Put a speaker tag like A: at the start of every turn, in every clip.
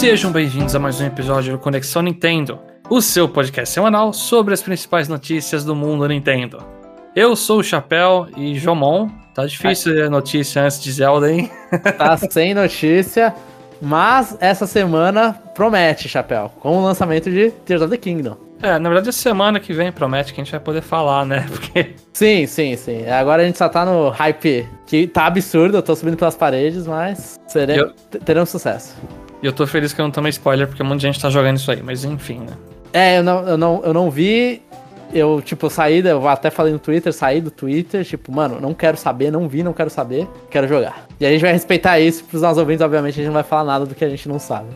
A: Sejam bem-vindos a mais um episódio do Conexão Nintendo, o seu podcast semanal sobre as principais notícias do mundo Nintendo. Eu sou o Chapéu e Jomon. Tá difícil a notícia antes de Zelda, hein?
B: Tá sem notícia, mas essa semana promete, Chapéu, com o lançamento de Tears of the Kingdom.
A: É, na verdade, a semana que vem promete que a gente vai poder falar, né? Porque.
B: Sim, sim, sim. Agora a gente só tá no hype que tá absurdo, eu tô subindo pelas paredes, mas seremos,
A: Eu-
B: teremos sucesso.
A: E eu tô feliz que eu não tomei spoiler, porque um monte de gente tá jogando isso aí, mas enfim, né?
B: É, eu não, eu não, eu não vi. Eu, tipo, saí, da- eu até falei no Twitter, saí do Twitter, tipo, mano, não quero saber, não vi, não quero saber, quero jogar. E a gente vai respeitar isso pros nossos ouvintes, obviamente, a gente não vai falar nada do que a gente não sabe.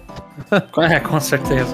A: É, com certeza.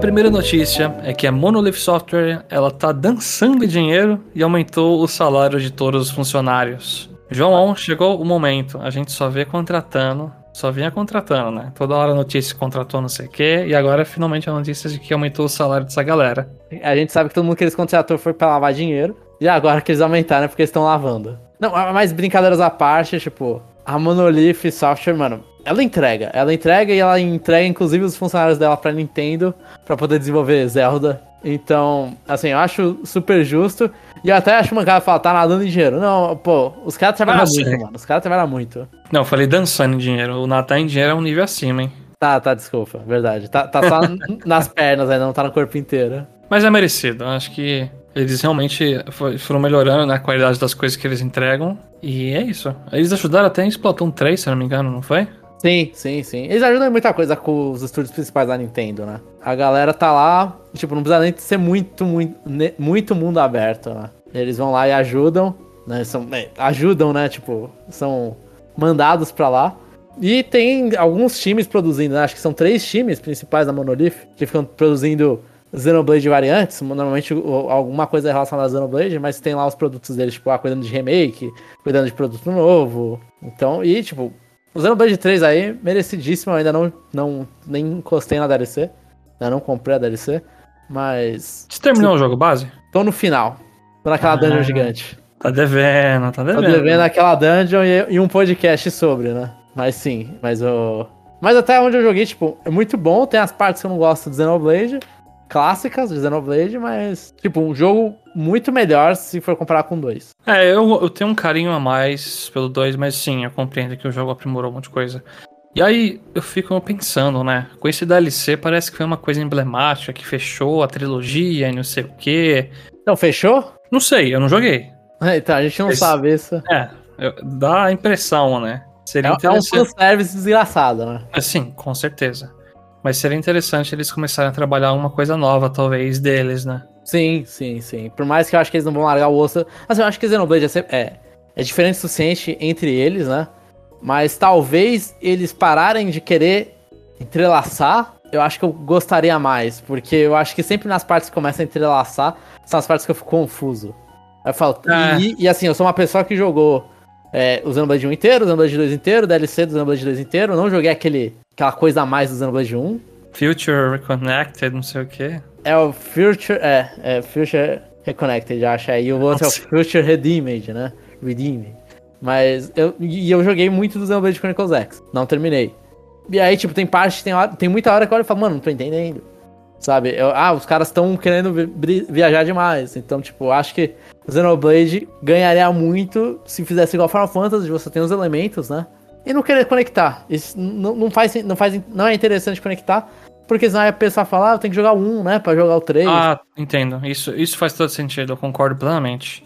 A: Primeira notícia é que a Monolith Software ela tá dançando dinheiro e aumentou o salário de todos os funcionários. João, chegou o momento. A gente só vê contratando, só vinha contratando, né? Toda hora a notícia contratou não sei o quê, e agora finalmente a notícia de que aumentou o salário dessa galera.
B: A gente sabe que todo mundo que eles contratou foi pra lavar dinheiro. E agora que eles aumentaram é porque eles estão lavando. Não, mas brincadeiras à parte, tipo, a Monolith Software, mano, ela entrega. Ela entrega e ela entrega inclusive os funcionários dela pra Nintendo pra poder desenvolver Zelda. Então, assim, eu acho super justo. E eu até acho uma cara fala, tá nadando em dinheiro. Não, pô, os caras trabalham
A: Ah,
B: muito,
A: sei.
B: mano. Os caras trabalham muito.
A: Não, eu falei dançando em dinheiro. O Natal em dinheiro é um nível acima, hein?
B: Tá, tá, desculpa, verdade. Tá, tá só nas pernas aí, não tá no corpo inteiro.
A: Mas é merecido. Eu Acho que eles realmente foram melhorando né, a qualidade das coisas que eles entregam. E é isso. Eles ajudaram até em Splatoon 3, se não me engano, não foi?
B: Sim, sim, sim. Eles ajudam em muita coisa com os estúdios principais da Nintendo, né? A galera tá lá, tipo, não precisa nem ser muito, muito, muito mundo aberto, né? Eles vão lá e ajudam, né? São, é, ajudam, né? Tipo, são mandados pra lá. E tem alguns times produzindo, né? Acho que são três times principais da Monolith que ficam produzindo Xenoblade variantes. Normalmente alguma coisa relacionada a Xenoblade, mas tem lá os produtos deles, tipo, ah, cuidando de remake, cuidando de produto novo. Então, e tipo, o Xenoblade 3 aí, merecidíssimo, eu ainda não, não nem encostei na DLC. Ainda não comprei a DLC. Mas.
A: Você terminou o jogo base?
B: Tô no final. Tô naquela
A: Ah.
B: dungeon gigante.
A: Tá devendo, tá
B: Tô
A: devendo.
B: devendo aquela dungeon e, e um podcast sobre, né? Mas sim, mas o. Mas até onde eu joguei, tipo, é muito bom. Tem as partes que eu não gosto do Xenoblade. Clássicas de Xenoblade, mas, tipo, um jogo muito melhor se for comparar com dois.
A: É, eu, eu tenho um carinho a mais pelo 2, mas sim, eu compreendo que o jogo aprimorou um monte de coisa. E aí eu fico pensando, né? Com esse DLC parece que foi uma coisa emblemática que fechou a trilogia e não sei o quê.
B: Então, fechou?
A: Não sei, eu não joguei.
B: Então, a gente não
A: Esse-
B: sabe isso.
A: É, eu- dá a impressão, né? Seria
B: É, é um
A: interessante.
B: fanservice desgraçado, né?
A: Sim, com certeza. Mas seria interessante eles começarem a trabalhar uma coisa nova, talvez, deles, né?
B: Sim, sim, sim. Por mais que eu acho que eles não vão largar o osso. Assim, eu acho que Xenoblade é, sempre- é, é diferente o suficiente entre eles, né? Mas talvez eles pararem de querer entrelaçar. Eu acho que eu gostaria mais. Porque eu acho que sempre nas partes que começam a entrelaçar são as partes que eu fico confuso. Aí eu falo.
A: É.
B: E, e assim, eu sou uma pessoa que jogou é, o Xenoblade 1 inteiro, o Xenoblade 2 inteiro, o DLC do Xenoblade 2 inteiro. Eu não joguei aquele, aquela coisa a mais do Xenoblade 1.
A: Future Reconnected, não sei o quê.
B: É o Future. É, é Future Reconnected, acho. É, e o outro
A: Nossa.
B: é o Future Redeemed, né? Redeemed. Mas eu, e eu joguei muito do Xenoblade Chronicles X. Não terminei. E aí, tipo, tem parte, tem, hora, tem muita hora que eu olho e falo, mano, não tô entendendo. Sabe? Eu- ah, os caras estão querendo viajar demais. Então, tipo, acho que Xenoblade ganharia muito se fizesse igual Final Fantasy, você tem os elementos, né? E não querer conectar. Isso não, não faz, não faz. Não é interessante conectar. Porque senão a pessoa fala, ah, eu tenho que jogar 1, né? Pra jogar o 3.
A: Ah, entendo. Isso, isso faz todo sentido, eu concordo plenamente.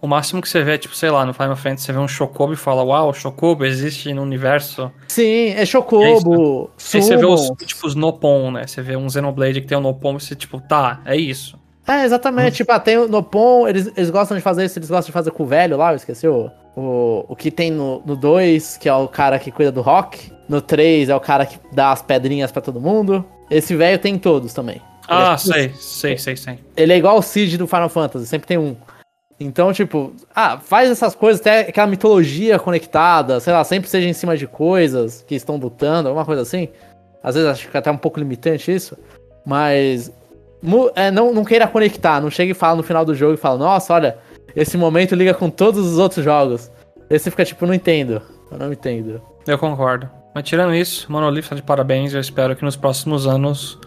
A: O máximo que você vê, tipo, sei lá, no Final Fantasy, você vê um Chocobo e fala, uau, Chocobo existe no universo.
B: Sim, é Chocobo,
A: Aí você vê os, tipo, os Nopon, né? Você vê um Xenoblade que tem um Nopon e você, tipo, tá, é isso.
B: É, exatamente. Tipo, ah, tem o Nopon, eles, eles gostam de fazer isso, eles gostam de fazer com o velho lá, eu esqueci o, o, o que tem no 2, que é o cara que cuida do rock. No 3 é o cara que dá as pedrinhas pra todo mundo. Esse velho tem em todos também.
A: Ah,
B: Ele é-
A: sei, sei, sei, sei.
B: Ele é igual o Cid do Final Fantasy, sempre tem um. Então, tipo, ah, faz essas coisas, até aquela mitologia conectada, sei lá, sempre seja em cima de coisas que estão lutando, alguma coisa assim. Às vezes acho que até um pouco limitante isso. Mas é, não, não queira conectar, não chega e fala no final do jogo e fala, nossa, olha, esse momento liga com todos os outros jogos. Aí você fica tipo, não entendo. Eu não entendo.
A: Eu concordo. Mas tirando isso, Monolith tá de parabéns. Eu espero que nos próximos anos,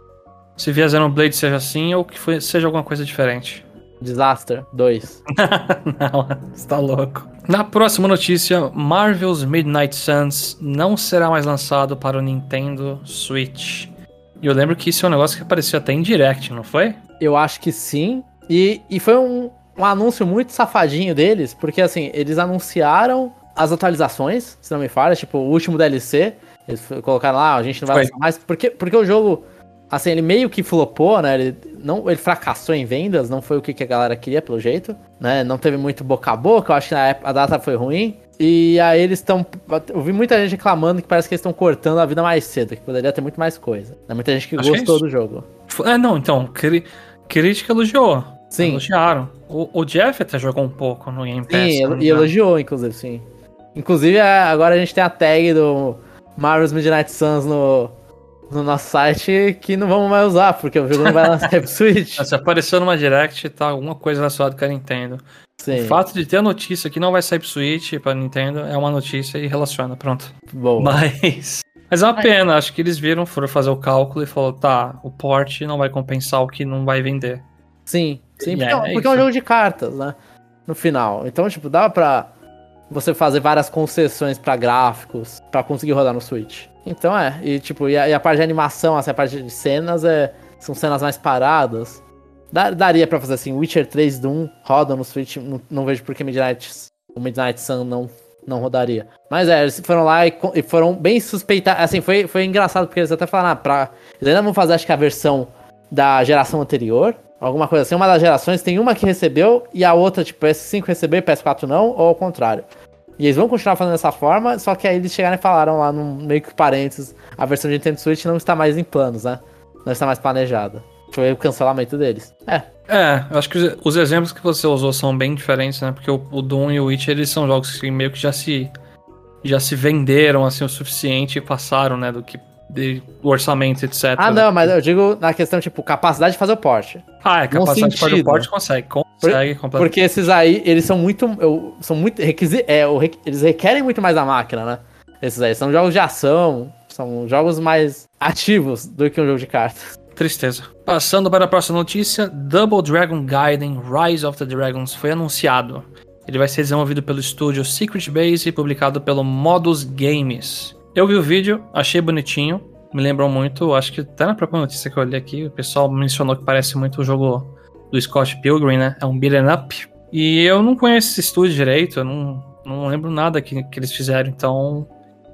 A: se vier Xenoblade seja assim ou que foi, seja alguma coisa diferente.
B: Disaster 2.
A: não, você tá louco. Na próxima notícia, Marvel's Midnight Suns não será mais lançado para o Nintendo Switch. E eu lembro que isso é um negócio que apareceu até em Direct, não foi?
B: Eu acho que sim. E, e foi um, um anúncio muito safadinho deles, porque assim, eles anunciaram as atualizações, se não me falha, tipo, o último DLC. Eles colocaram lá, a gente não vai lançar mais. Porque, porque o jogo, assim, ele meio que flopou, né? Ele, não, ele fracassou em vendas, não foi o que, que a galera queria, pelo jeito. Né? Não teve muito boca a boca, eu acho que na época a data foi ruim. E aí eles estão. Eu vi muita gente reclamando que parece que eles estão cortando a vida mais cedo, que poderia ter muito mais coisa. Tem muita gente que acho gostou que é do jogo.
A: É, não, então, cri, crítica elogiou.
B: Sim.
A: Elogiaram. O, o, Jeff até jogou um pouco no Game Pass.
B: Sim, e elogiou, inclusive, sim. Inclusive, é, agora a gente tem a tag do Marvel's Midnight Suns no, no nosso site que não vamos mais usar, porque o jogo não vai lançar pro Switch.
A: Se apareceu numa Direct, tá alguma coisa relacionada com a Nintendo. Sim. O fato de ter a notícia que não vai sair pro Switch pra Nintendo é uma notícia e relaciona, pronto.
B: Boa.
A: Mas. Mas é uma pena, acho que eles viram, foram fazer o cálculo e falou, tá, o port não vai compensar o que não vai vender.
B: Sim, sim, porque, é, é, porque é um jogo de cartas, né? No final. Então, tipo, dava pra você fazer várias concessões para gráficos para conseguir rodar no Switch. Então é, e tipo, e a, e a parte de animação, assim, a parte de cenas é, são cenas mais paradas. Daria pra fazer assim, Witcher 3 Doom roda no Switch, não, não vejo por que Midnight, o Midnight Sun não, não rodaria. Mas é, eles foram lá e, e foram bem suspeitados. Assim, foi, foi engraçado porque eles até falaram, ah, pra, eles ainda vão fazer, acho que a versão da geração anterior, alguma coisa assim. Uma das gerações tem uma que recebeu e a outra, tipo, PS5 recebeu e PS4 não, ou ao contrário. E eles vão continuar fazendo dessa forma, só que aí eles chegaram e falaram lá, no meio que parênteses, a versão de Nintendo Switch não está mais em planos, né? Não está mais planejada. Foi o cancelamento deles. É.
A: É, eu acho que os exemplos que você usou são bem diferentes, né? Porque o, o Doom e o Witch, eles são jogos que meio que já se já se venderam assim o suficiente e passaram, né, do que de orçamento, etc.
B: Ah, não, mas eu digo na questão, tipo, capacidade de fazer o porte.
A: Ah, é, capacidade de fazer o porte consegue, consegue
B: Por, Porque esses aí, eles são muito, eu, são muito, requisi, é, o, eles requerem muito mais da máquina, né? Esses aí, são jogos de ação, são jogos mais ativos do que um jogo de cartas.
A: Tristeza. Passando para a próxima notícia, Double Dragon Gaiden Rise of the Dragons foi anunciado. Ele vai ser desenvolvido pelo estúdio Secret Base e publicado pelo Modus Games. Eu vi o vídeo, achei bonitinho, me lembrou muito, acho que até na própria notícia que eu olhei aqui, o pessoal mencionou que parece muito o jogo do Scott Pilgrim, né? É um beat'em up. E eu não conheço esse estúdio direito, eu não, não lembro nada que, que eles fizeram, então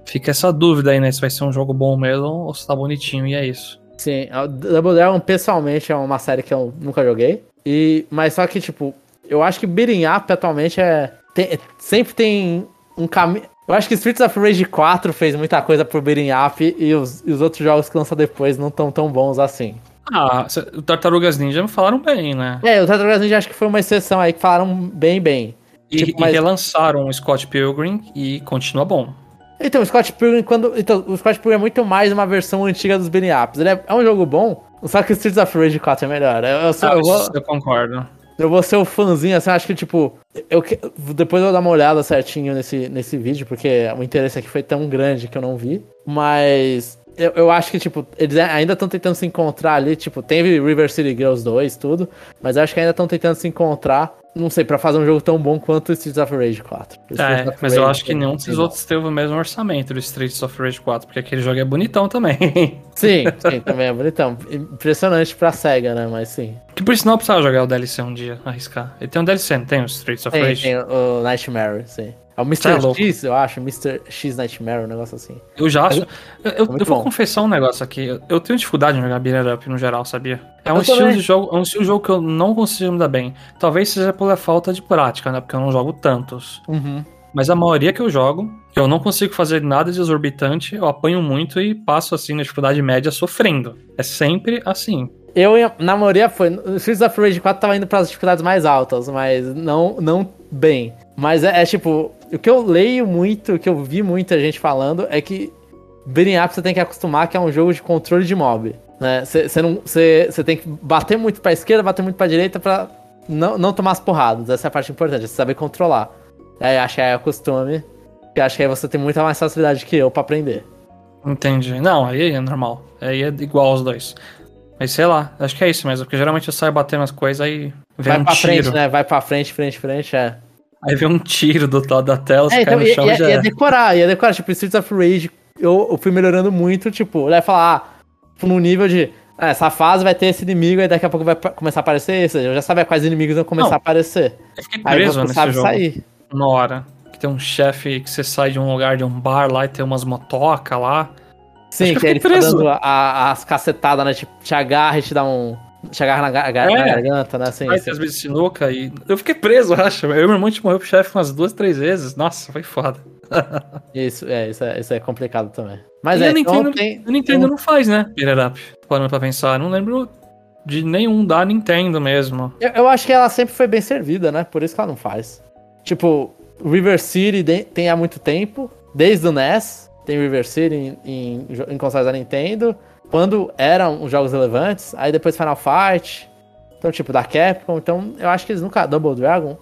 A: fica essa dúvida aí, né? Se vai ser um jogo bom mesmo ou se tá bonitinho, e é isso.
B: Sim, Double Dragon pessoalmente é uma série que eu nunca joguei. E, mas só que, tipo, eu acho que Beating Up atualmente é. Tem, sempre tem um caminho. Eu acho que Streets of Rage 4 fez muita coisa pro Beating Up e os, e os outros jogos que lançam depois não tão tão bons assim.
A: Ah, o Tartarugas Ninja falaram bem, né?
B: É, o Tartarugas Ninja acho que foi uma exceção aí que falaram bem, bem.
A: E, tipo, mas... e relançaram o Scott Pilgrim e continua bom.
B: Então, o Scott Pilgrim, quando. Então, o Scott Pilgrim é muito mais uma versão antiga dos Beating Ups. Ele é, é, um jogo bom, só que o Streets of Rage 4 é melhor. Eu, eu, sou,
A: ah,
B: eu, vou,
A: eu concordo.
B: Eu vou ser o fãzinho, assim, acho que, tipo. Eu, depois eu vou dar uma olhada certinho nesse, nesse vídeo, porque o interesse aqui foi tão grande que eu não vi. Mas. Eu, eu acho que, tipo, eles ainda estão tentando se encontrar ali. Tipo, teve River City Girls 2, tudo. Mas eu acho que ainda estão tentando se encontrar não sei, para fazer um jogo tão bom quanto o Streets of Rage 4.
A: É, mas eu acho que nenhum desses outros teve o mesmo orçamento do Streets of Rage 4, porque aquele jogo é bonitão também.
B: Sim, sim, também é bonitão. Impressionante pra SEGA, né? Mas sim.
A: Que por sinal precisava jogar o DLC um dia, arriscar. Ele tem um DLC, não tem o Streets of
B: tem,
A: Rage?
B: Tem o Nightmare, sim. É o Mr. É X, eu acho, Mr. X Nightmare, um negócio assim.
A: Eu já acho. Eu, eu, eu vou confessar um negócio aqui. Eu tenho dificuldade em jogar Beat'em Up no geral, sabia? É um estilo de jogo, é um estilo de jogo que eu não consigo me dar bem. Talvez seja pela falta de prática, né? Porque eu não jogo tantos.
B: Uhum.
A: Mas a maioria que eu jogo, eu não consigo fazer nada de exorbitante, eu apanho muito e passo assim na dificuldade média sofrendo. É sempre assim.
B: Eu, na maioria, foi. O Streets of Rage 4 tava indo pras dificuldades mais altas, mas não, não bem. Mas é, é tipo, o que eu leio muito, o que eu vi muita gente falando é que Beating Up você tem que acostumar que é um jogo de controle de mob. Né? Você não- tem que bater muito pra esquerda, bater muito pra direita pra não, não tomar as porradas. Essa é a parte importante, você saber controlar. Aí acho que é o costume. E acho que aí você tem muita mais facilidade que eu pra aprender.
A: Entendi. Não, aí é normal. Aí é igual aos dois. Mas sei lá, acho que é isso mesmo. Porque geralmente eu saio batendo as coisas aí vem
B: Vai
A: um
B: pra
A: tiro.
B: frente, né? Vai pra frente, frente, frente, é.
A: Aí vem um tiro do lado da tela, você
B: É, então,
A: no chão
B: ia,
A: já
B: ia
A: é.
B: decorar, ia decorar. Tipo, Streets of Rage, eu, eu fui melhorando muito, tipo, vai falar, ah, no nível de, ah, essa fase vai ter esse inimigo, aí daqui a pouco vai começar a aparecer esse. Eu já sabia quais inimigos vão começar
A: Não,
B: a aparecer.
A: Eu fiquei
B: Aí
A: preso
B: você
A: nesse
B: sabe
A: jogo.
B: sair.
A: Uma hora. Que tem um chefe que você sai de um lugar, de um bar lá e tem umas motocas lá.
B: Sim,
A: Acho que
B: que, ele
A: preso.
B: dando a- a- as cacetadas, né? Tipo, te agarra e te dá um. Te agarra na, ga-
A: É.
B: na garganta, né? Assim,
A: Vai
B: assim.
A: as vezes sinuca e. Eu fiquei preso, eu acho. Eu e meu irmão gente morreu pro chefe umas duas, três vezes. Nossa, foi foda.
B: Isso, é, isso é, isso é complicado também. Mas
A: e
B: é,
A: a Nintendo,
B: então tem,
A: a Nintendo não faz, né? Up. Parando pra pensar. Não lembro de nenhum da Nintendo mesmo.
B: Eu, eu acho que ela sempre foi bem servida, né? Por isso que ela não faz. Tipo, River City tem há muito tempo, desde o NES, tem River City em, em, em consoles da Nintendo, quando eram os jogos relevantes, aí depois Final Fight, então tipo, da Capcom, então eu acho que eles nunca... Double Dragon,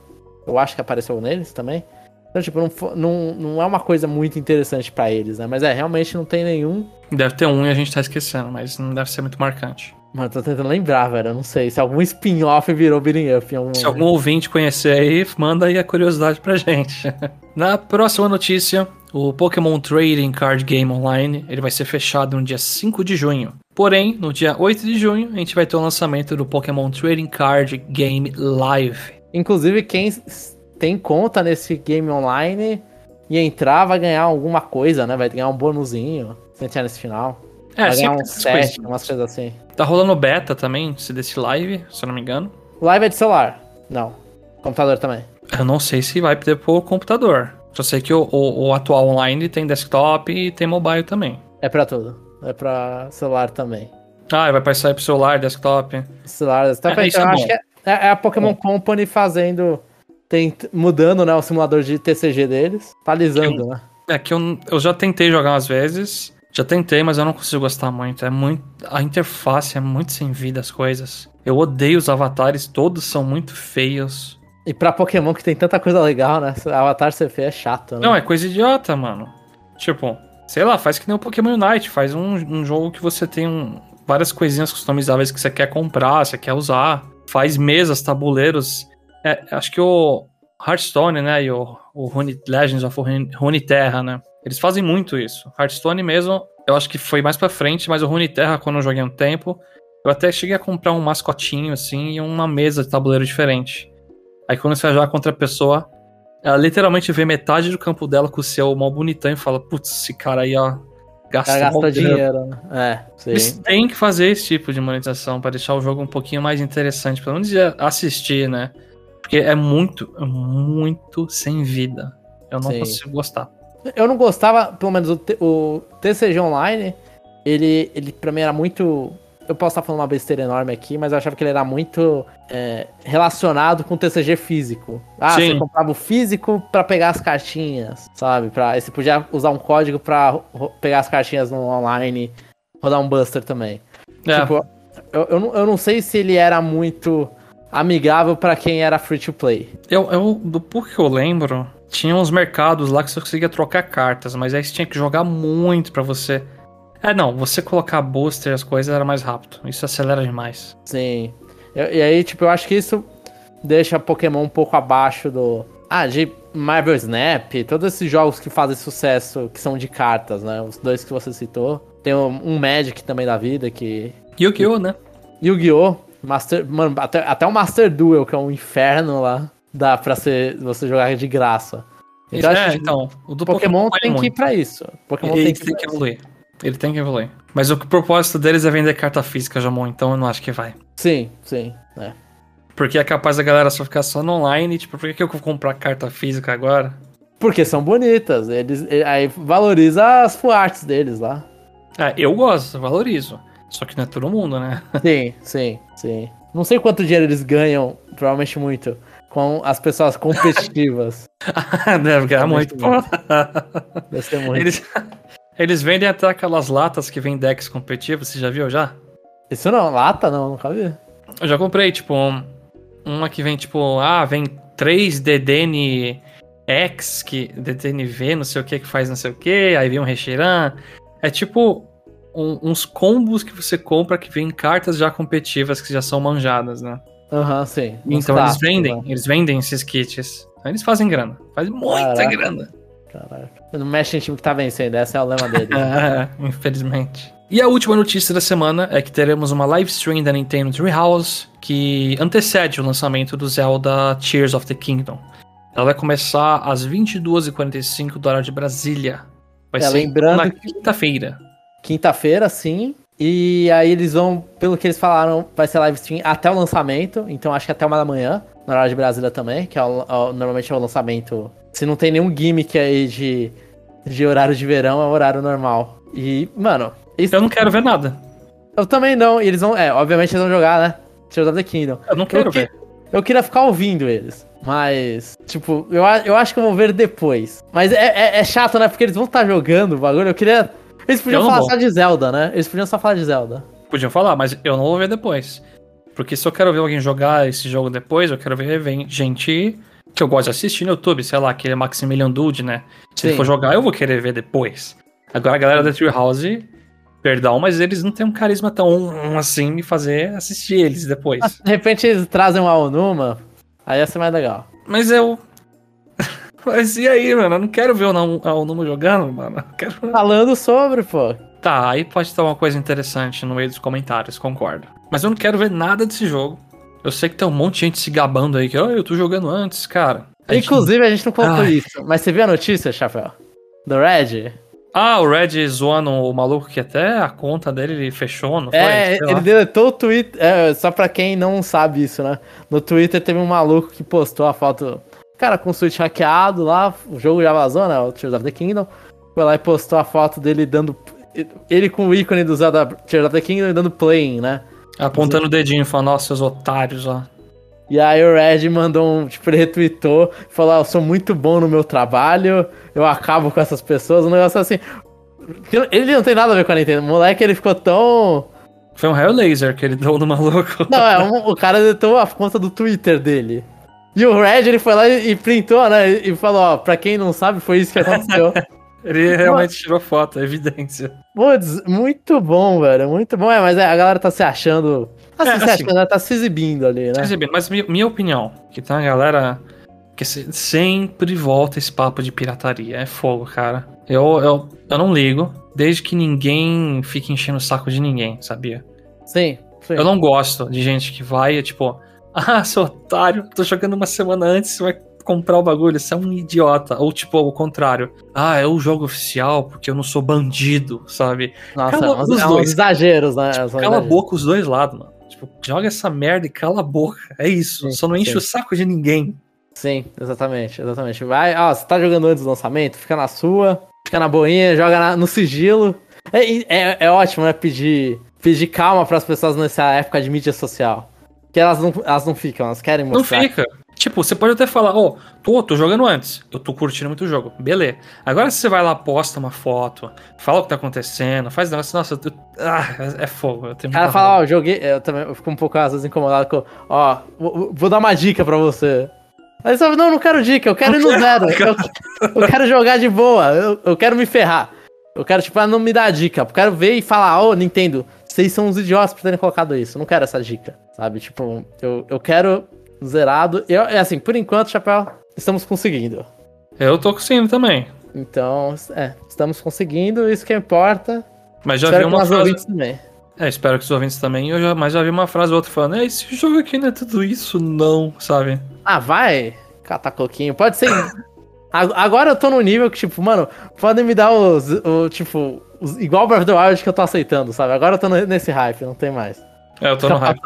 B: eu acho que apareceu neles também. Então, tipo, não, não, não é uma coisa muito interessante pra eles, né? Mas é, realmente não tem nenhum...
A: Deve ter um e a gente tá esquecendo, mas não deve ser muito marcante.
B: Mano, tô tentando lembrar, velho, eu não sei. Se algum spin-off virou beating up em algum
A: Se algum ouvinte conhecer aí, manda aí a curiosidade pra gente. Na próxima notícia, o Pokémon Trading Card Game Online ele vai ser fechado no dia 5 de junho. Porém, no dia 8 de junho, a gente vai ter o lançamento do Pokémon Trading Card Game Live.
B: Inclusive, quem tem conta nesse game online e entrar vai ganhar alguma coisa, né? Vai ganhar um bonuzinho se entrar nesse final.
A: É,
B: vai ganhar um set, umas coisas assim.
A: Tá rolando beta também, se desse live, se eu não me engano.
B: Live é de celular. Não. Computador também.
A: Eu não sei se vai ter por computador. Só sei que o, o- o atual online tem desktop e tem mobile também.
B: É pra tudo. É pra celular também.
A: Ah, vai passar pro celular, desktop.
B: Celular, desktop,
A: É,
B: então,
A: é
B: eu acho que é, é a Pokémon Company fazendo. tent- mudando, né, o simulador de TCG deles. Atualizando, né?
A: É que eu, eu já tentei jogar umas vezes. Já tentei, mas eu não consigo gostar muito. É muito. A interface é muito sem vida as coisas. Eu odeio os avatares, todos são muito feios.
B: E pra Pokémon que tem tanta coisa legal, né? Avatar ser feio é chato, né?
A: Não, é coisa idiota, mano. Tipo, sei lá, faz que nem o Pokémon Unite. Faz um, um jogo que você tem um- várias coisinhas customizáveis que você quer comprar, você quer usar. Faz mesas, tabuleiros. É, acho que o Hearthstone, né? E o, o Rune, Legends of Rune, Runeterra, né? Eles fazem muito isso. Hearthstone mesmo, eu acho que foi mais pra frente, mas o Runeterra, quando eu joguei um tempo, eu até cheguei a comprar um mascotinho, assim, e uma mesa de tabuleiro diferente. Aí quando você vai jogar contra a pessoa, ela literalmente vê metade do campo dela com o seu mal bonitão e fala, putz, esse cara aí, ó, gastou
B: gasta
A: mal grana."
B: dinheiro, né? É.
A: Eles têm que fazer esse tipo de monetização pra deixar o jogo um pouquinho mais interessante, pelo menos assistir, né? Porque é muito, é muito sem vida. Eu não
B: Sim.
A: consigo gostar.
B: Eu não gostava, pelo menos o, o TCG Online, ele, ele pra mim era muito. Eu posso estar falando uma besteira enorme aqui, mas eu achava que ele era muito é, relacionado com o TCG físico. Ah,
A: Sim.
B: você comprava o físico pra pegar as cartinhas, sabe? Pra, você podia usar um código pra ro- pegar as cartinhas no online, rodar um Buster também.
A: É,
B: Tipo, eu, eu, não, eu não sei se ele era muito amigável pra quem era free to play.
A: eu, eu, do pouco que eu lembro, tinha uns mercados lá que você conseguia trocar cartas, mas aí você tinha que jogar muito pra você. É, não, você colocar booster e as coisas era mais rápido. Isso acelera demais.
B: Sim. Eu- e aí, tipo, eu acho que isso deixa Pokémon um pouco abaixo do. Ah, de Marvel Snap, todos esses jogos que fazem sucesso, que são de cartas, né? Os dois que você citou. Tem um, um Magic também da vida, que.
A: Yu-Gi-Oh, né?
B: Yu-Gi-Oh! Master. Mano, até, até o Master Duel, que é um inferno lá, dá pra ser, você jogar de graça. Então,
A: é, então, o do
B: Pokémon
A: vai
B: tem que ir
A: muito.
B: pra isso. Pokémon
A: Ele
B: tem
A: tem
B: que,
A: que, evoluir. Ele tem que evoluir. Mas o propósito deles é vender carta física, Jamon, então eu não acho que vai.
B: Sim, sim. É.
A: Porque é capaz da galera só ficar só no online, tipo, por que, que eu vou comprar carta física agora?
B: Porque são bonitas. Eles, aí valoriza as arts deles lá.
A: É, eu gosto, valorizo. Só que não é todo mundo, né?
B: Sim, sim, sim. Não sei quanto dinheiro eles ganham, provavelmente muito, com as pessoas competitivas.
A: Deve ganhar muito, pô.
B: Deve ser muito.
A: Eles, eles vendem até aquelas latas que vem decks competitivos, você já viu já?
B: Isso não, lata não, nunca vi.
A: Eu já comprei, tipo, um- uma que vem, tipo, ah, vem 3 DDN X, que DDNV, não sei o que, que faz não sei o que, aí vem um Reshiram. É tipo um- uns combos que você compra que vem cartas já competitivas que já são manjadas, né?
B: Aham, sim. Uns
A: Então eles vendem,
B: né?
A: eles vendem esses kits. Aí eles fazem grana. Fazem muita
B: Caraca.
A: grana.
B: Caraca. Não mexe em time que tá vencendo, esse é o lema dele.
A: É, infelizmente. E a última notícia da semana é que teremos uma live stream da Nintendo Treehouse que antecede o lançamento do Zelda Tears of the Kingdom. Ela vai começar às 22h45 do horário de Brasília. Vai
B: É,
A: ser
B: lembrando
A: na quinta-feira.
B: Quinta-feira, sim. E aí eles vão, pelo que eles falaram, vai ser live stream até o lançamento. Então acho que até uma da manhã, no horário de Brasília também, que é o- o- normalmente é o lançamento. Se não tem nenhum gimmick aí de, de horário de verão, é horário normal. E, mano, isso
A: Eu não quero ver nada.
B: eu também não. E eles vão, é, obviamente eles vão jogar, né? Tears of the Kingdom.
A: Eu não quero
B: eu, que-
A: ver.
B: eu queria ficar ouvindo eles. Mas, tipo, eu, eu acho que eu vou ver depois. Mas é, é- é chato, né? Porque eles vão estar jogando o bagulho. Eu queria. Eles podiam falar
A: vou.
B: só de Zelda, né? Eles podiam só falar de Zelda.
A: Podiam falar, mas eu não vou ver depois. Porque se eu quero ver alguém jogar esse jogo depois, eu quero ver gente que eu gosto de assistir no YouTube, sei lá, aquele Maximilian Dude, né? Se ele
B: Sim.
A: for jogar, eu vou querer ver depois. Agora a galera da Treehouse, perdão, mas eles não têm um carisma tão assim me fazer assistir eles depois.
B: De repente eles trazem uma Onuma, aí ia ser mais legal.
A: Mas eu. Mas e aí, mano? Eu não quero ver o Nam- o Numo jogando, mano. Eu quero...
B: Falando sobre, pô.
A: Tá, aí pode ter uma coisa interessante no meio dos comentários, concordo. Mas eu não quero ver nada desse jogo. Eu sei que tem um monte de gente se gabando aí que, oh, eu tô jogando antes, cara. A gente-
B: Inclusive, a gente não colocou
A: Ai.
B: isso. Mas você viu a notícia, Chapéu? Do Red?
A: Ah, o Red zoando o maluco que até a conta dele ele fechou, não foi?
B: É, ele deletou o Twitter. É, só pra quem não sabe isso, né? No Twitter teve um maluco que postou a foto. Cara, com o Switch hackeado lá, o jogo já vazou, né? O Tears of the Kingdom. Foi lá e postou a foto dele dando. Ele com o ícone do Zelda Tears of the Kingdom e dando playing, né?
A: Apontando o dedinho, falando, nossa, seus otários, ó.
B: E aí o Red mandou um, tipo, ele retweetou, falou, ah, eu sou muito bom no meu trabalho, eu acabo com essas pessoas, um negócio assim. Ele não tem nada a ver com a Nintendo. O moleque, ele ficou tão...
A: Foi um laser que ele deu no maluco.
B: Não, é, um- o cara deletou a conta do Twitter dele. E o Red, ele foi lá e, e printou, né, e falou, ó, pra quem não sabe, foi isso que aconteceu.
A: Ele realmente tirou foto, é evidência.
B: Putz, muito bom, velho, muito bom. É, mas é, a galera tá se achando... Assim,
A: É,
B: se
A: assim-
B: achando, ela tá se exibindo ali, né?
A: Exibindo, Mas minha, minha opinião, que tá a galera que se- sempre volta esse papo de pirataria. É fogo, cara. Eu, eu, eu não ligo, desde que ninguém fique enchendo o saco de ninguém, sabia?
B: Sim, sim.
A: Eu não gosto de gente que vai e tipo, ah, seu otário, tô jogando uma semana antes, você vai comprar o bagulho, você é um idiota. Ou tipo, o contrário. Ah, é o jogo oficial porque eu não sou bandido, sabe?
B: Nossa,
A: Cala
B: é
A: os
B: é
A: dois.
B: exageros, né?
A: Tipo, Cala a boca os dois lados, mano. Tipo, joga essa merda e cala a boca. É isso.
B: Sim,
A: Só não enche
B: sim.
A: o saco de ninguém.
B: Sim, exatamente, exatamente. Vai, ó, você tá jogando antes do lançamento, fica na sua, fica na boinha, joga na- no sigilo. É, é, é ótimo, né, pedir, pedir calma pras pessoas nessa época de mídia social. Que elas não, elas não ficam, elas querem
A: Não
B: mostrar.
A: fica. Tipo, você pode até falar, ó, tô, tô jogando antes. Eu tô curtindo muito o jogo. Beleza. Agora se você vai lá, posta uma foto, fala o que tá acontecendo, faz negócio, nossa, eu- ah, é, fogo. Eu tenho
B: O cara
A: muita
B: fala, ó, eu joguei. Eu também eu fico um pouco às vezes incomodado com. Ó, vou, vou dar uma dica pra você. Aí você fala, não, não quero dica, eu quero ir no zero. Eu, eu quero jogar de boa, eu, eu quero me ferrar. Eu quero, tipo, não me dar dica. Eu quero ver e falar, ô, Nintendo, vocês são uns idiotas por terem colocado isso. Eu não quero essa dica, sabe? Tipo, eu, eu quero zerado. Eu, é assim, por enquanto, Chapéu, estamos conseguindo.
A: Eu tô conseguindo também.
B: Então, é, estamos conseguindo, isso que importa.
A: Mas já
B: Espero
A: vi uma frase.
B: também.
A: É, espero que os ouvintes também. Eu já, mas já vi uma frase ou outra falando, é, esse jogo aqui não é tudo isso, não, sabe?
B: Ah, vai catar coquinho. Pode ser. Ag- Agora eu tô no nível que, tipo, mano, podem me dar os. O, tipo, os, igual Breath of the Wild que eu tô aceitando, sabe? Agora eu tô nesse hype, não tem mais.
A: É, eu tô no hype.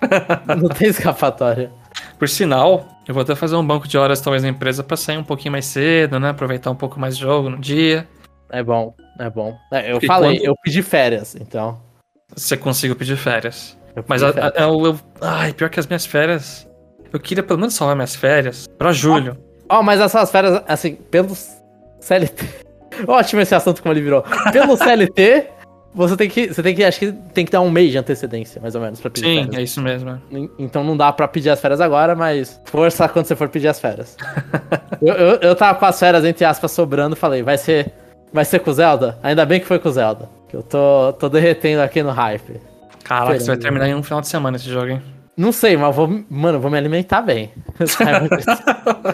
B: Não tem escapatória.
A: Por sinal, eu vou até fazer um banco de horas talvez na empresa pra sair um pouquinho mais cedo, né? Aproveitar um pouco mais de jogo no dia.
B: É bom, é bom. É, eu
A: Porque
B: falei, eu pedi férias, então.
A: Você conseguiu pedir férias.
B: Eu
A: Mas a, a,
B: férias.
A: eu, eu- Ai, pior que as minhas férias. Eu queria pelo menos salvar minhas férias pra julho.
B: Ó, mas essas férias, assim, pelos CLT. Ótimo esse assunto como ele virou. Pelo CLT, você tem que. Você tem que. Acho que tem que dar um mês de antecedência, mais ou menos, pra pedir
A: Sim,
B: férias.
A: é isso mesmo.
B: En- Então não dá pra pedir as férias agora, mas força quando você for pedir as férias. eu, eu, eu tava com as férias, entre aspas, sobrando, falei, vai ser. Vai ser com o Zelda? Ainda bem que foi com o Zelda. Que eu tô, tô derretendo aqui no hype.
A: Caraca, você vai terminar em um final de semana esse jogo, hein?
B: Não sei, mas vou. Mano, vou me alimentar bem. Disso.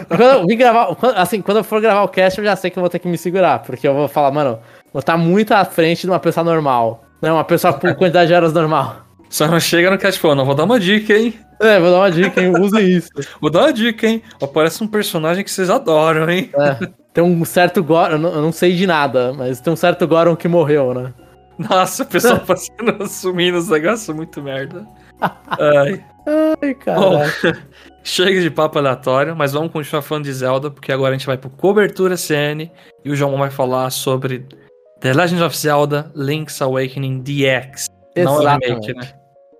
B: quando eu vim gravar. Assim, quando eu for gravar o cast, eu já sei que eu vou ter que me segurar. Porque eu vou falar, mano, vou estar muito à frente de uma pessoa normal. Não, uma pessoa com quantidade de horas normal.
A: Só não chega no cast falando, vou dar uma dica, hein?
B: É, vou dar uma dica, hein? Usem isso.
A: Vou dar uma dica, hein? Aparece um personagem que vocês adoram, hein?
B: É, tem um certo Goron, eu não, sei de nada, mas tem um certo Goron que morreu, né?
A: Nossa, o pessoal passando sumindo os negócios muito merda. Ai.
B: Ai,
A: Bom,
B: cara.
A: chega de papo aleatório, mas vamos continuar falando de Zelda, porque agora a gente vai pro Cobertura CN e o João vai falar sobre The Legend of Zelda Link's Awakening DX. Não é o remake,
B: Exatamente.
A: né?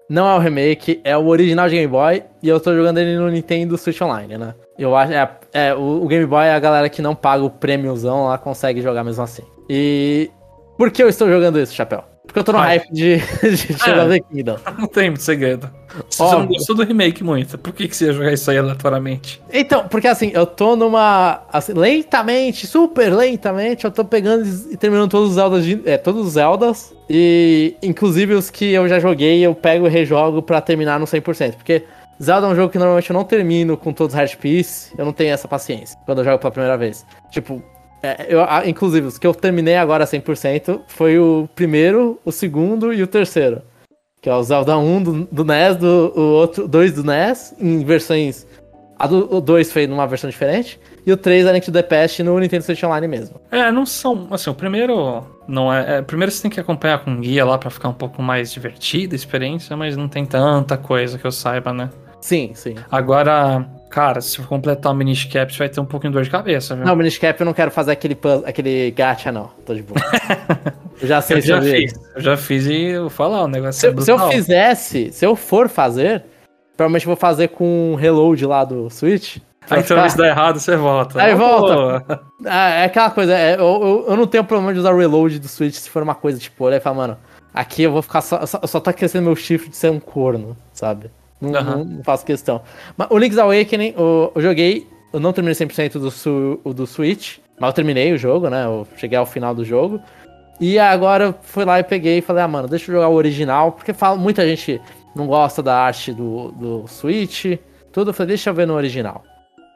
B: Não é o remake, é o original de Game Boy e eu tô jogando ele no Nintendo Switch Online, né? Eu acho. É, é, o, o Game Boy, a galera que não paga o prêmiozão lá consegue jogar mesmo assim. E. Por que eu estou jogando isso, Chapéu? Porque eu tô no
A: Vai.
B: hype de, de jogar The Kingdom.
A: Não tem muito segredo. Se você não gostou do remake muito, por que, que você ia jogar isso aí aleatoriamente?
B: Então, porque assim, eu tô numa. Assim, lentamente, super lentamente, eu tô pegando e terminando todos os Zeldas. de- é, todos os Zeldas. E inclusive os que eu já joguei, eu pego e rejogo pra terminar no 100%. Porque Zelda é um jogo que normalmente eu não termino com todos os hard piece. Eu não tenho essa paciência quando eu jogo pela primeira vez. Tipo. É, eu, inclusive, os que eu terminei agora 100% foi o primeiro, o segundo e o terceiro. Que é o Zelda 1 do, do NES, do, o outro 2 do NES, em versões a do 2 foi numa versão diferente. E o 3, A Link to the Past, no Nintendo Switch Online mesmo.
A: É, não são. Assim, o primeiro. Não é, é, Primeiro você tem que acompanhar com guia lá pra ficar um pouco mais divertida a experiência, mas não tem tanta coisa que eu saiba, né?
B: Sim, sim.
A: Agora, cara, se for completar o Minish Cap, você vai ter um pouquinho de dor de cabeça, viu?
B: Não, Minish Cap eu não quero fazer aquele, aquele gacha, não. Tô de boa. eu já sei
A: eu já fiz. Eu já fiz e eu vou falar, o negócio
B: Se,
A: é
B: se eu fizesse, se eu for fazer, provavelmente eu vou fazer com o reload lá do Switch.
A: Aí então
B: ficar-
A: se der errado, você volta.
B: Aí
A: Ah,
B: volta. Ah, é aquela coisa, é, eu, eu, eu não tenho problema de usar o reload do Switch se for uma coisa, tipo, olhar e falar, mano, aqui eu vou ficar só, só, só tá crescendo meu chifre de ser um corno, sabe? Não,
A: Aham.
B: não, não faço questão. Mas o Link's Awakening, eu, eu joguei, eu não terminei 100% do, su, o do Switch, mas eu terminei o jogo, né? Eu cheguei ao final do jogo. E agora eu fui lá e peguei e falei, ah, mano, deixa eu jogar o original, porque fala, muita gente não gosta da arte do, do Switch, tudo. Eu falei, deixa eu ver no original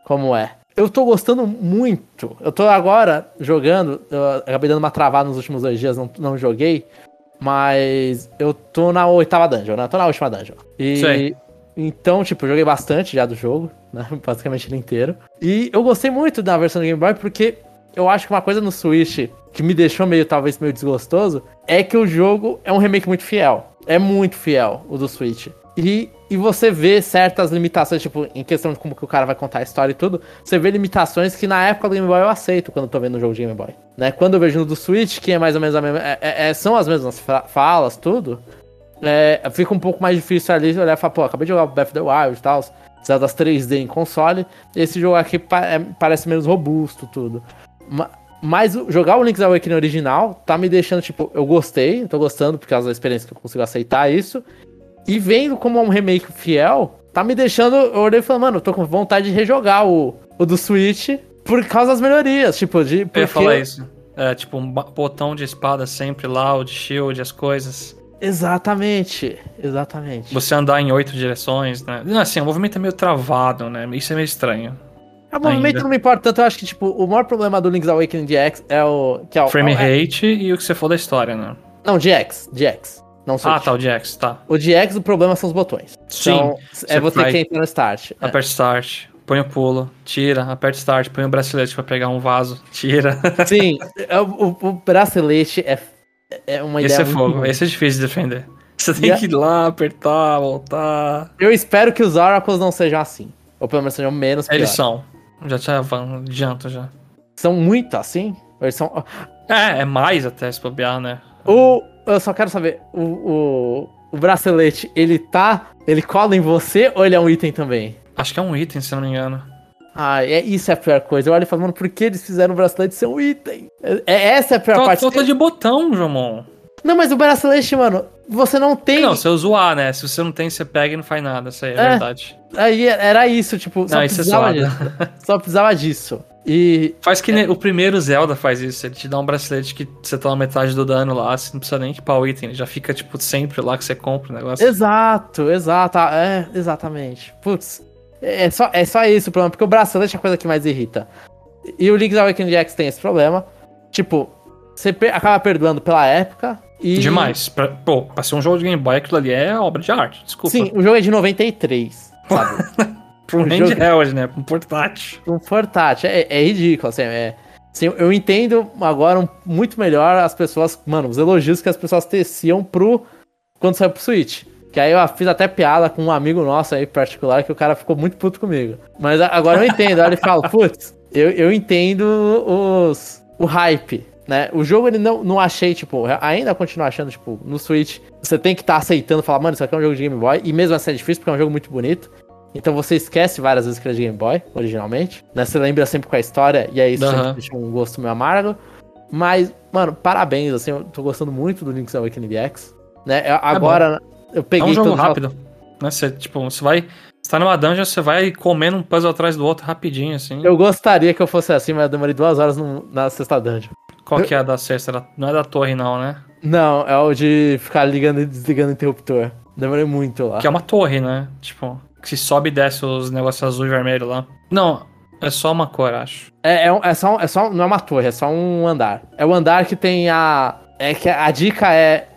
B: como é. Eu tô gostando muito. Eu tô agora jogando. Eu acabei dando uma travada nos últimos dois dias, não, não joguei. Mas eu tô na oitava dungeon, né? Eu tô na última dungeon. E.
A: Sei.
B: Então, tipo, eu joguei bastante já do jogo, né? Basicamente ele inteiro. E eu gostei muito da versão do Game Boy porque eu acho que uma coisa no Switch que me deixou meio, talvez, meio desgostoso é que o jogo é um remake muito fiel. É muito fiel, o do Switch. E, e você vê certas limitações, tipo, em questão de como que o cara vai contar a história e tudo, você vê limitações que na época do Game Boy eu aceito quando eu tô vendo o jogo de Game Boy. Né? Quando eu vejo no do Switch, que é mais ou menos a mesma. é- é- é- são as mesmas falas, tudo. É, fica um pouco mais difícil ali olhar e falar, pô, acabei de jogar o Breath of the Wild e tal, Zeldas 3D em console. Esse jogo aqui pa- é- parece menos robusto, tudo. Ma- Mas jogar o Link's Awakening original tá me deixando, tipo, eu gostei, tô gostando por causa da experiência que eu consigo aceitar isso. E vendo como é um remake fiel, tá me deixando. Eu olhei e falei, mano, eu tô com vontade de rejogar o, o do Switch por causa das melhorias. Tipo, de.
A: Eu ia
B: porque-
A: falar isso. É, tipo, um botão de espada sempre lá, o de shield, as coisas.
B: Exatamente, exatamente.
A: Você andar em oito direções, né? Não, Assim, o movimento é meio travado, né? Isso é meio estranho.
B: O movimento
A: ainda.
B: não me importa tanto, eu acho que, tipo, o maior problema do Link's Awakening DX é o. Que é o
A: Frame
B: é-
A: rate e o que você for da história, né?
B: Não, DX, DX. Não.
A: Ah, tá, o DX, tá.
B: O DX, o problema são os botões.
A: Sim.
B: Então, é
A: Você vai-
B: que entra no start. É.
A: Aperta start, põe o pulo, tira, aperta start, põe o bracelete pra pegar um vaso, tira.
B: Sim, é, o, o- o bracelete é, é uma
A: Esse
B: ideia
A: é
B: muito
A: fogo,
B: ruim.
A: esse é difícil de defender. Você tem
B: E
A: que ir lá, apertar, voltar.
B: Eu espero que os Oracles não sejam assim. Ou pelo menos sejam menos piores.
A: Eles são. Já te avan- adianto já.
B: São muito assim? Ou eles são...
A: É, é mais até se bobear, né?
B: O, eu só quero saber, o, o, o bracelete, ele tá. Ele cola em você ou ele é um item também?
A: Acho que é um item, se eu não me engano.
B: Ah, é, isso é a pior coisa. Eu olho e falo, mano, por que eles fizeram o bracelete ser um item? É, é- essa é a pior
A: Falta,
B: parte.
A: falta de botão, Jomon.
B: Não, mas o bracelete, mano, você não tem.
A: Não, se eu zoar, né? Se você não tem, você pega e não faz nada. Isso aí é,
B: É.
A: verdade.
B: Aí era isso, tipo, só
A: Não, isso é
B: precisava disso. Só precisava disso. E.
A: Faz que nem- o primeiro Zelda faz isso. Ele te dá um bracelete que você toma metade do dano lá. Você não precisa nem equipar o item. Ele já fica, tipo, sempre lá que você compra o negócio.
B: Exato, exato. É, exatamente. Putz. É só, é só esse o problema, porque o bracelete é a coisa que mais irrita. E o Link's Awakening X tem esse problema. Tipo, você per- acaba perdoando pela época. E...
A: Demais. Pra, pô, pra ser um jogo de Game Boy, aquilo ali é obra de arte. Desculpa.
B: Sim, o jogo é de 93, sabe?
A: Pra um handheld, né? Pra um portátil.
B: um portátil. É, é ridículo, assim, é... assim, eu entendo agora um- muito melhor as pessoas, mano, os elogios que as pessoas teciam pro... Quando saiu pro Switch. Que aí eu fiz até piada com um amigo nosso aí, particular, que o cara ficou muito puto comigo. Mas agora eu entendo, aí ele fala, putz, eu, eu entendo os... o hype, né? O jogo, ele não, não achei, tipo, ainda continuo achando, tipo, no Switch, você tem que estar aceitando, falar, mano, isso aqui é um jogo de Game Boy, e mesmo assim é difícil, porque é um jogo muito bonito. Então você esquece várias vezes que ele é de Game Boy, originalmente. Né? Você lembra sempre com a história, e aí isso sempre deixa um gosto meio amargo. Mas, mano, parabéns, assim, eu tô gostando muito do Link's Awakening X. Né? Eu- agora, eu
A: É
B: peguei
A: um jogo rápido. Né? Você, tipo, você vai. Você tá numa dungeon, você vai comendo um puzzle atrás do outro rapidinho, assim.
B: Eu gostaria que eu fosse assim, mas eu demorei duas horas no- na sexta dungeon.
A: Qual que é a da sexta? Não é da torre, não, né?
B: Não, é o de ficar ligando e desligando o interruptor. Demorei muito lá.
A: Que é uma torre, né? Tipo, que se sobe e desce os negócios azul e vermelho lá. Não, é só uma cor, acho.
B: É, é, é só, é só. Não é uma torre, é só um andar. É o andar que tem a. É que a dica é.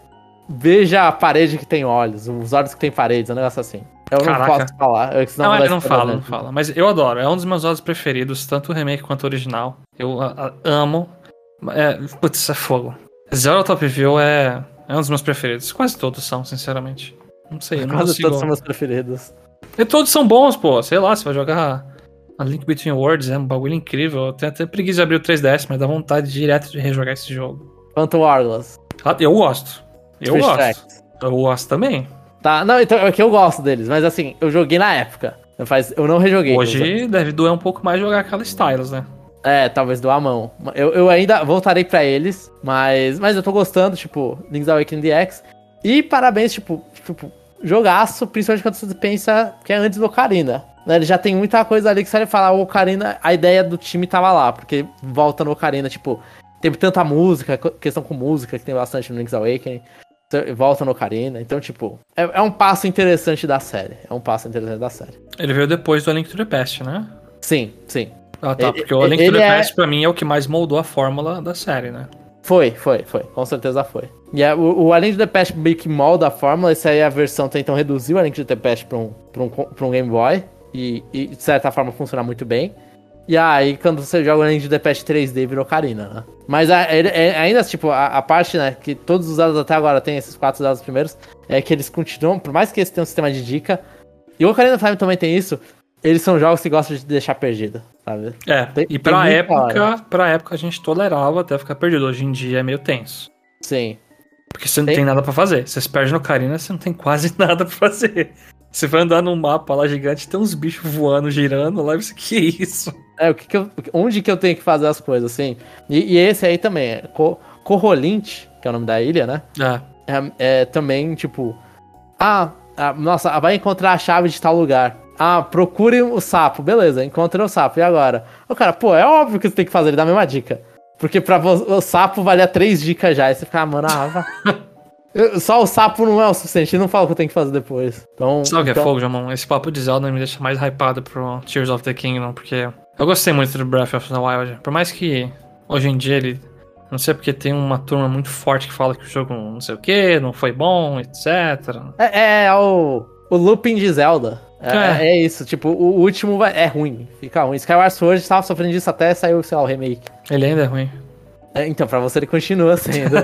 B: Veja a parede que tem olhos, os olhos que tem paredes, um negócio assim. Eu não
A: Caraca.
B: posso falar. Eu,
A: Não, ele não
B: spoiler,
A: fala, não fala. Mas eu adoro. É um dos meus jogos preferidos, tanto o remake quanto o original. Eu a- a- amo. É, putz, é fogo. Zero Top View é, é um dos meus preferidos. Quase todos são, sinceramente. Não sei, eu não
B: Quase
A: consigo.
B: todos são meus preferidos.
A: E todos são bons, pô. Sei lá, você vai jogar a Link Between Worlds, é um bagulho incrível. Eu tenho até preguiça de abrir o 3DS, mas dá vontade direto de rejogar esse jogo.
B: Quanto o Warless.
A: Ah, Eu gosto. Eu
B: Twitch
A: gosto.
B: Tracks.
A: Eu gosto também.
B: Tá, não, então é que eu gosto deles, mas assim, eu joguei na época. Eu, faz, eu não rejoguei.
A: Hoje deve doer um pouco mais jogar aquela Stylus, né?
B: É, talvez doar a mão. Eu, eu ainda voltarei pra eles, mas, mas eu tô gostando, tipo, Link's Awakening DX. E parabéns, tipo, tipo, jogaço, principalmente quando você pensa que é antes do Ocarina. Né? Ele já tem muita coisa ali que você falar, o Ocarina, a ideia do time tava lá, porque volta no Ocarina, tipo, teve tanta música, questão com música, que tem bastante no Link's Awakening. Então, Volta no Ocarina, então, tipo, é, é um passo interessante da série. É um passo interessante da série.
A: Ele veio depois do A Link to the Past, né?
B: Sim, sim.
A: Ah, tá.
B: Ele-
A: Porque o A Link to the
B: é-
A: Past, pra mim, é o que mais moldou a fórmula da série, né?
B: Foi, foi, foi. Com certeza foi. E é, o, o A Link to the Past meio que molda a fórmula. Essa aí é a versão tentam reduzir o A Link to the Past pra um, pra um, pra um Game Boy. E, e, de certa forma funciona muito bem. E aí, quando você joga o A Link to the Past 3D, virou Karina, né? Mas a- ele- é- ainda, tipo, a, a parte, né, que todos os Zeldas até agora tem, esses quatro Zeldas primeiros, é que eles continuam, por mais que eles tenham um sistema de dica, e o Ocarina of Time também tem isso, eles são jogos que gostam de deixar perdido, sabe?
A: É,
B: Tem-
A: e pra época, pra época a gente tolerava até ficar perdido. Hoje em dia é meio tenso.
B: Sim.
A: Porque você não
B: Tem-
A: tem nada pra fazer. Você se perde no Karina, você não tem quase nada pra fazer. Você vai andar num mapa lá gigante, tem uns bichos voando, girando lá, e você, que isso?
B: É, o que que eu, onde que eu tenho que fazer as coisas, assim. E, e esse aí também, é Co- Corrolint, que é o nome da ilha, né?
A: É,
B: É, é também, tipo... Ah, ah, nossa, vai encontrar a chave de tal lugar. Ah, procure o sapo. Beleza, encontrei o sapo. E agora? O cara, pô, é óbvio que você tem que fazer. Ele dá a mesma dica. Porque pra o sapo valia três dicas já. Aí você fica, ah, mano, ah. Eu- Só o sapo não é o suficiente. Ele não fala o que eu tenho que fazer depois. Então,
A: Sabe o que é
B: então-
A: fogo, Jamon? Esse papo de Zelda me deixa mais hypado pro Tears of the Kingdom, porque eu gostei muito do Breath of the Wild. Por mais que hoje em dia ele. Não sei porque tem uma turma muito forte que fala que o jogo não sei o que, não foi bom, etc.
B: É, é o, o looping de Zelda. É,
A: É.
B: é isso, tipo, o último vai- é ruim, fica ruim. Skyward Sword tava sofrendo disso até saiu, sei lá, o remake.
A: Ele ainda é ruim.
B: É, então, pra você ele continua sendo.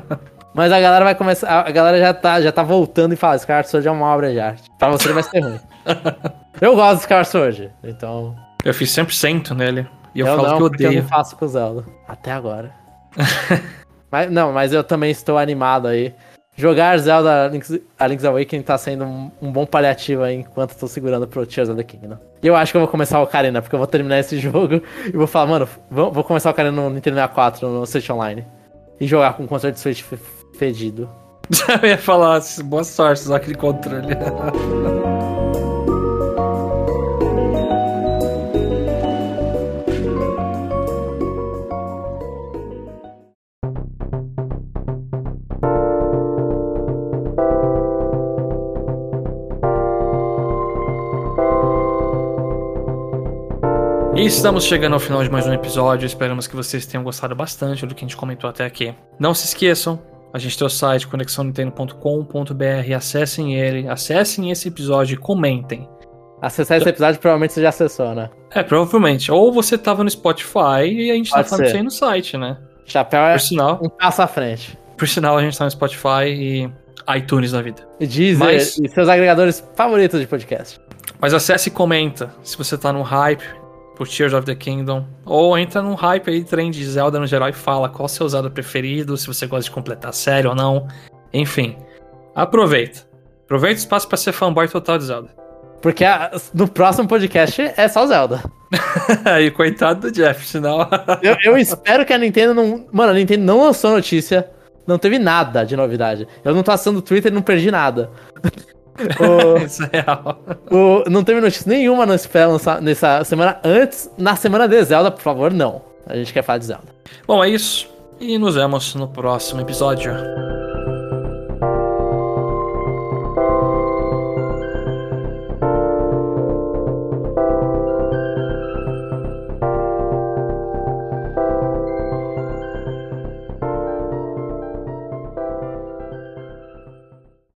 B: Mas a galera vai começar. A galera já tá, já tá voltando e fala: Skyward Sword é uma obra de arte. Pra você ele vai ser ruim. eu gosto do Skyward Sword, então.
A: Eu fiz 100% nele. E eu,
B: eu
A: falo
B: não,
A: que eu
B: porque eu
A: odeio.
B: não faço com o Zelda. Até agora. Mas, não, mas eu também estou animado aí. Jogar Zelda Link's, a Link's Awakening tá sendo um, um bom paliativo aí enquanto eu tô segurando pro Tears of the Kingdom. E eu acho que eu vou começar o Ocarina, porque eu vou terminar esse jogo e vou falar, mano, vou, vou começar o Ocarina no Nintendo 64, no Switch Online. E jogar com o controle de Switch fedido.
A: eu ia falar, boa sorte usar aquele controle. E estamos chegando ao final de mais um episódio. Esperamos que vocês tenham gostado bastante do que a gente comentou até aqui. Não se esqueçam, a gente tem o site conexãonintendo.com.br. Acessem ele, acessem esse episódio e comentem.
B: Acessar esse episódio provavelmente você já acessou, né?
A: É, provavelmente. Ou você tava no Spotify e a gente
B: Pode
A: tá falando
B: ser.
A: isso aí no site, né?
B: Chapéu é
A: Por sinal,
B: um passo à frente.
A: por sinal, a gente tá no Spotify e iTunes da vida.
B: E Deezer
A: Mas-
B: e seus agregadores favoritos de podcast.
A: Mas acesse e comenta se você tá no hype por Tears of the Kingdom. Ou entra num hype aí, trem de Zelda no geral e fala qual seu Zelda preferido, se você gosta de completar a série ou não. Enfim, aproveita. Aproveita o espaço pra ser fanboy total de Zelda.
B: Porque a- no próximo podcast é só Zelda.
A: e coitado do Jeff, senão.
B: Eu, eu espero que a Nintendo não. Mano, a Nintendo não lançou notícia. Não teve nada de novidade. Eu não tô acessando o Twitter e não perdi nada. O-
A: Isso é real.
B: o- não teve notícia nenhuma pra lançar- nessa semana antes. Na semana de Zelda, por favor, não. A gente quer falar de Zelda.
A: Bom, é isso. E nos vemos no próximo episódio.